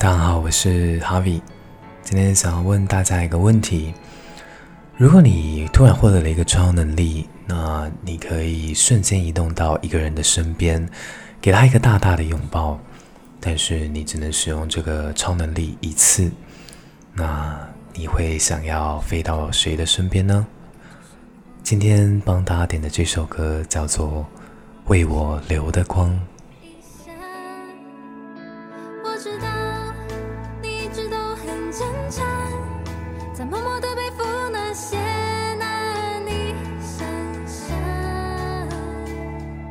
大家好，我是 Harvey。今天想要问大家一个问题：如果你突然获得了一个超能力，那你可以瞬间移动到一个人的身边，给他一个大大的拥抱，但是你只能使用这个超能力一次。那你会想要飞到谁的身边呢？今天帮大家点的这首歌叫做《为我留的光》。坚强在默默的背负那些难以想象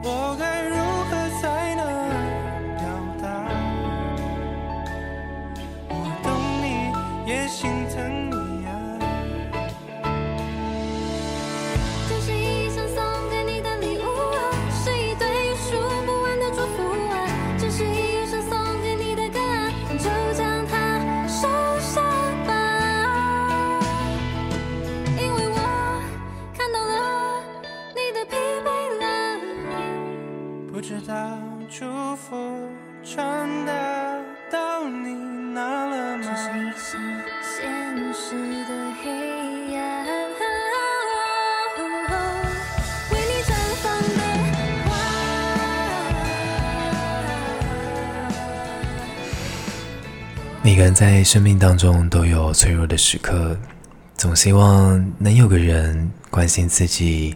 我该如何才能表达？我懂你也心疼。不知道祝福传达到你哪了吗？只剩下现实的黑暗。每个人在生命当中都有脆弱的时刻，总希望能有个人关心自己，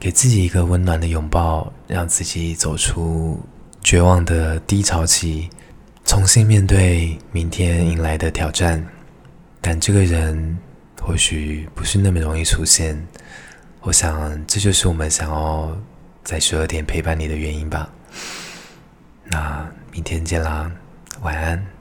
给自己一个温暖的拥抱，让自己走出绝望的低潮期，重新面对明天迎来的挑战。但这个人或许不是那么容易出现，我想这就是我们想要在十二点陪伴你的原因吧。那明天见啦，晚安。